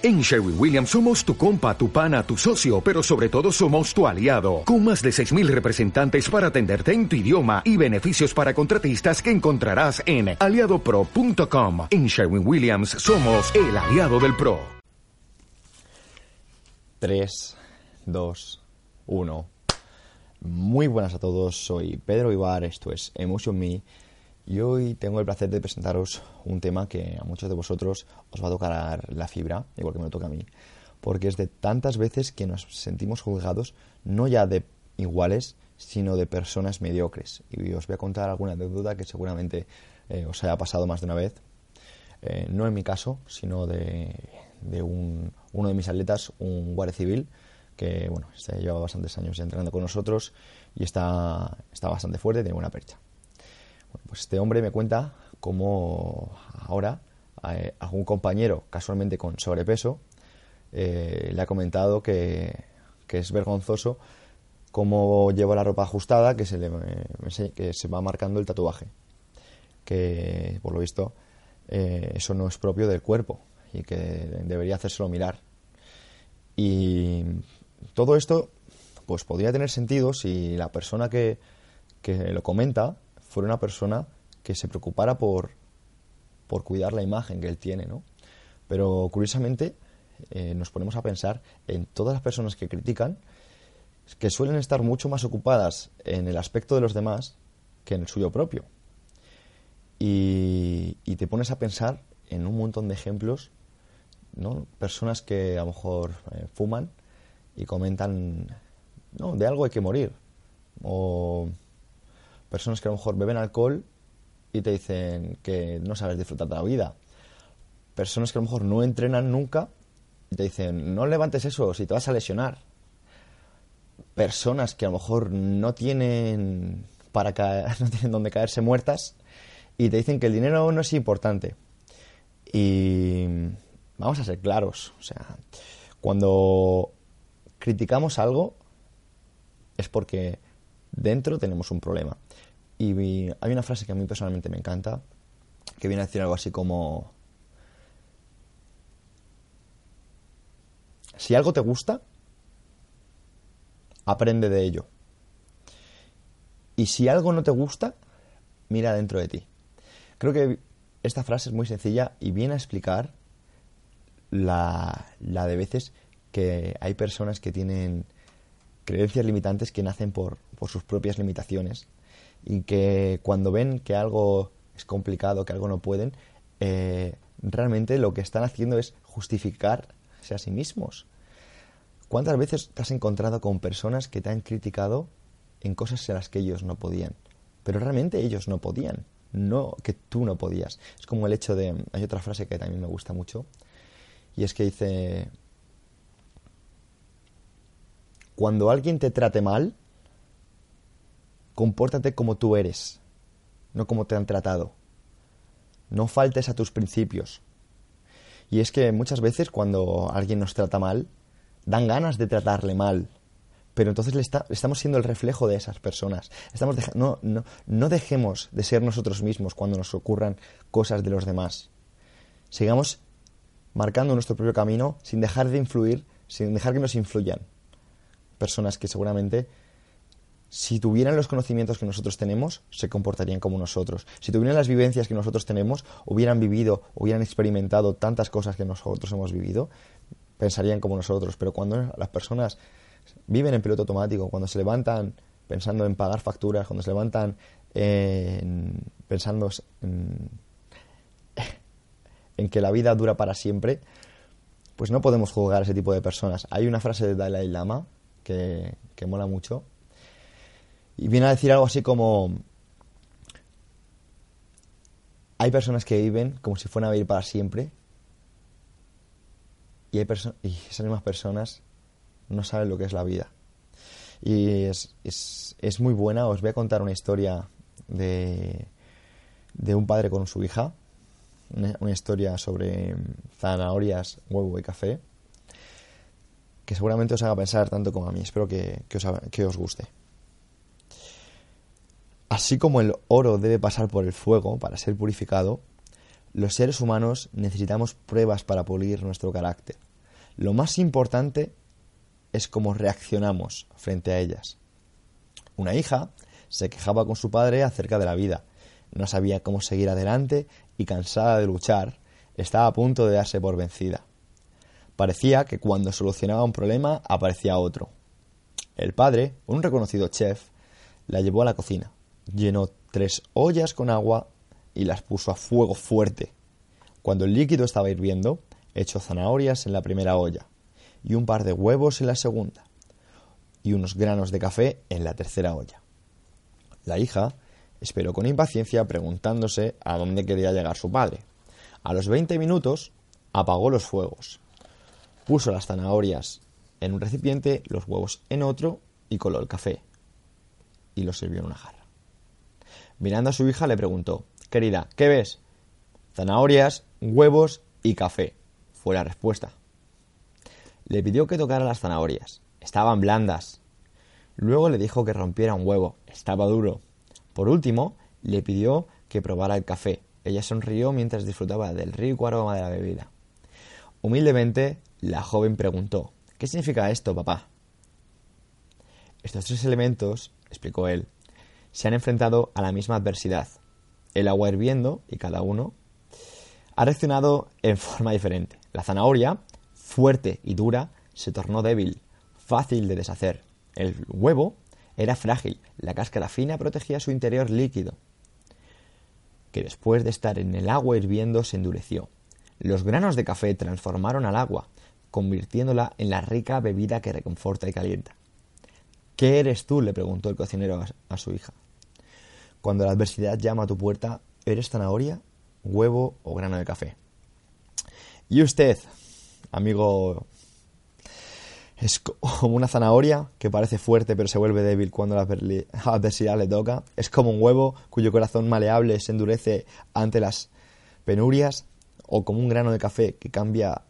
En Sherwin Williams somos tu compa, tu pana, tu socio, pero sobre todo somos tu aliado, con más de 6.000 representantes para atenderte en tu idioma y beneficios para contratistas que encontrarás en aliadopro.com. En Sherwin Williams somos el aliado del PRO. 3, 2, 1. Muy buenas a todos, soy Pedro Ibar, esto es Emotion Me y hoy tengo el placer de presentaros un tema que a muchos de vosotros os va a tocar la fibra, igual que me lo toca a mí, porque es de tantas veces que nos sentimos juzgados no ya de iguales, sino de personas mediocres. Y os voy a contar alguna duda que seguramente eh, os haya pasado más de una vez. Eh, no en mi caso, sino de, un, uno de mis atletas, un guardia civil, que bueno, este lleva bastantes años entrenando con nosotros y está, está bastante fuerte, tiene buena percha pues este hombre me cuenta cómo ahora eh, algún compañero, casualmente con sobrepeso, eh, le ha comentado que, es vergonzoso cómo lleva la ropa ajustada, que se, le, que se va marcando el tatuaje. Que, por lo visto, eh, eso no es propio del cuerpo y que debería hacérselo mirar. Y todo esto, pues podría tener sentido si la persona que, que lo comenta fuera una persona que se preocupara por, por cuidar la imagen que él tiene, ¿no? Pero curiosamente eh, nos ponemos a pensar en todas las personas que critican, que suelen estar mucho más ocupadas en el aspecto de los demás que en el suyo propio. Y, te pones a pensar en un montón de ejemplos, ¿no? Personas que a lo mejor eh, fuman y comentan, no, de algo hay que morir. O personas que a lo mejor beben alcohol y te dicen que no sabes disfrutar de la vida. Personas que a lo mejor no entrenan nunca y te dicen, no levantes eso si te vas a lesionar. Personas que a lo mejor no tienen para caer, no tienen donde caerse muertas y te dicen que el dinero no es importante. Y vamos a ser claros, o sea, cuando criticamos algo es porque dentro tenemos un problema. Y hay una frase que a mí personalmente me encanta, que viene a decir algo así como, si algo te gusta, aprende de ello. Y si algo no te gusta, mira dentro de ti. Creo que esta frase es muy sencilla y viene a explicar la, la de veces que hay personas que tienen creencias limitantes que nacen por, por sus propias limitaciones y que cuando ven que algo es complicado, que algo no pueden, eh, realmente lo que están haciendo es justificarse a sí mismos. ¿Cuántas veces te has encontrado con personas que te han criticado en cosas en las que ellos no podían? Pero realmente ellos no podían, no que tú no podías. Es como el hecho de... Hay otra frase que también me gusta mucho, y es que dice, cuando alguien te trate mal, compórtate como tú eres, no como te han tratado. No faltes a tus principios. Y es que muchas veces cuando alguien nos trata mal, dan ganas de tratarle mal. Pero entonces le, estamos siendo el reflejo de esas personas. Estamos no, no dejemos de ser nosotros mismos cuando nos ocurran cosas de los demás. Sigamos marcando nuestro propio camino sin dejar de influir, sin dejar que nos influyan. Personas que seguramente si tuvieran los conocimientos que nosotros tenemos, se comportarían como nosotros. Si tuvieran las vivencias que nosotros tenemos, hubieran vivido, hubieran experimentado tantas cosas que nosotros hemos vivido, pensarían como nosotros. Pero cuando las personas viven en piloto automático, cuando se levantan pensando en pagar facturas, cuando se levantan pensando en, que la vida dura para siempre, pues no podemos juzgar a ese tipo de personas. Hay una frase de Dalai Lama que, mola mucho, y viene a decir algo así como, hay personas que viven como si fueran a vivir para siempre y, hay y esas mismas personas no saben lo que es la vida. Y es, es, muy buena, os voy a contar una historia de, de un padre con su hija, una, historia sobre zanahorias, huevo y café, que seguramente os haga pensar tanto como a mí. Espero que, os, que os guste. Así como el oro debe pasar por el fuego para ser purificado, los seres humanos necesitamos pruebas para pulir nuestro carácter. Lo más importante es cómo reaccionamos frente a ellas. Una hija se quejaba con su padre acerca de la vida. No sabía cómo seguir adelante y cansada de luchar, estaba a punto de darse por vencida. Parecía que cuando solucionaba un problema aparecía otro. El padre, un reconocido chef, la llevó a la cocina, llenó tres ollas con agua y las puso a fuego fuerte. Cuando el líquido estaba hirviendo, echó zanahorias en la primera olla y un par de huevos en la segunda y unos granos de café en la tercera olla. La hija esperó con impaciencia preguntándose a dónde quería llegar su padre. A los veinte minutos apagó los fuegos, puso las zanahorias en un recipiente, los huevos en otro y coló el café y lo sirvió en una jarra. Mirando a su hija le preguntó, Querida, ¿qué ves? Zanahorias, huevos y café. Fue la respuesta. Le pidió que tocara las zanahorias. Estaban blandas. Luego le dijo que rompiera un huevo. Estaba duro. Por último, le pidió que probara el café. Ella sonrió mientras disfrutaba del rico aroma de la bebida. Humildemente, la joven preguntó, ¿Qué significa esto, papá? Estos tres elementos, explicó él, se han enfrentado a la misma adversidad. El agua hirviendo, y cada uno, ha reaccionado en forma diferente. La zanahoria, fuerte y dura, se tornó débil, fácil de deshacer. El huevo era frágil, la cáscara fina protegía su interior líquido, que después de estar en el agua hirviendo se endureció. Los granos de café transformaron al agua, convirtiéndola en la rica bebida que reconforta y calienta. ¿Qué eres tú? le preguntó el cocinero a, su hija. Cuando la adversidad llama a tu puerta, ¿eres zanahoria, huevo o grano de café? Y usted, amigo, es como una zanahoria que parece fuerte pero se vuelve débil cuando la adversidad le toca. Es como un huevo cuyo corazón maleable se endurece ante las penurias. O como un grano de café que cambia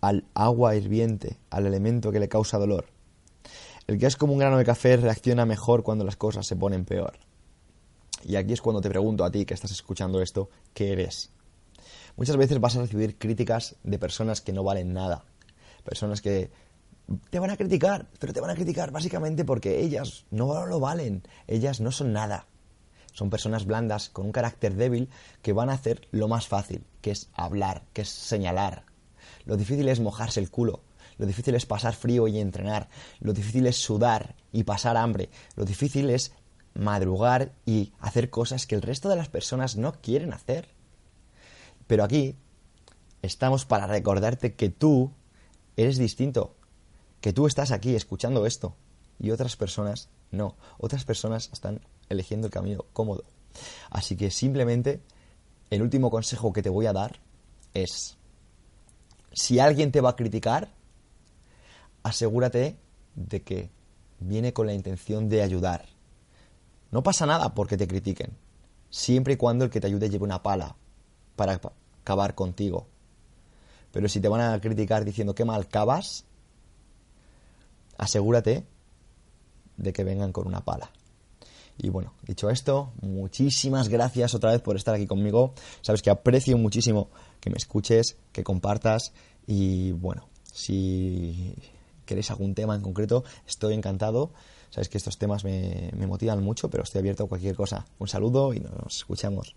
al agua hirviente, al elemento que le causa dolor. El que es como un grano de café reacciona mejor cuando las cosas se ponen peor. Y aquí es cuando te pregunto a ti que estás escuchando esto, ¿qué eres? Muchas veces vas a recibir críticas de personas que no valen nada. Personas que te van a criticar, pero te van a criticar básicamente porque ellas no lo valen, ellas no son nada. Son personas blandas con un carácter débil que van a hacer lo más fácil, que es hablar, que es señalar. Lo difícil es mojarse el culo, lo difícil es pasar frío y entrenar, lo difícil es sudar y pasar hambre, lo difícil es madrugar y hacer cosas que el resto de las personas no quieren hacer. Pero aquí estamos para recordarte que tú eres distinto, que tú estás aquí escuchando esto y otras personas no. Otras personas están eligiendo el camino cómodo. Así que simplemente el último consejo que te voy a dar es, si alguien te va a criticar, asegúrate de que viene con la intención de ayudar. No pasa nada porque te critiquen, siempre y cuando el que te ayude lleve una pala para acabar contigo. Pero si te van a criticar diciendo que mal cavas, asegúrate de que vengan con una pala. Y bueno, dicho esto, muchísimas gracias otra vez por estar aquí conmigo. Sabes que aprecio muchísimo que me escuches, que compartas y bueno, si queréis algún tema en concreto, estoy encantado. Sabes que estos temas me, me motivan mucho, pero estoy abierto a cualquier cosa. Un saludo y nos escuchamos.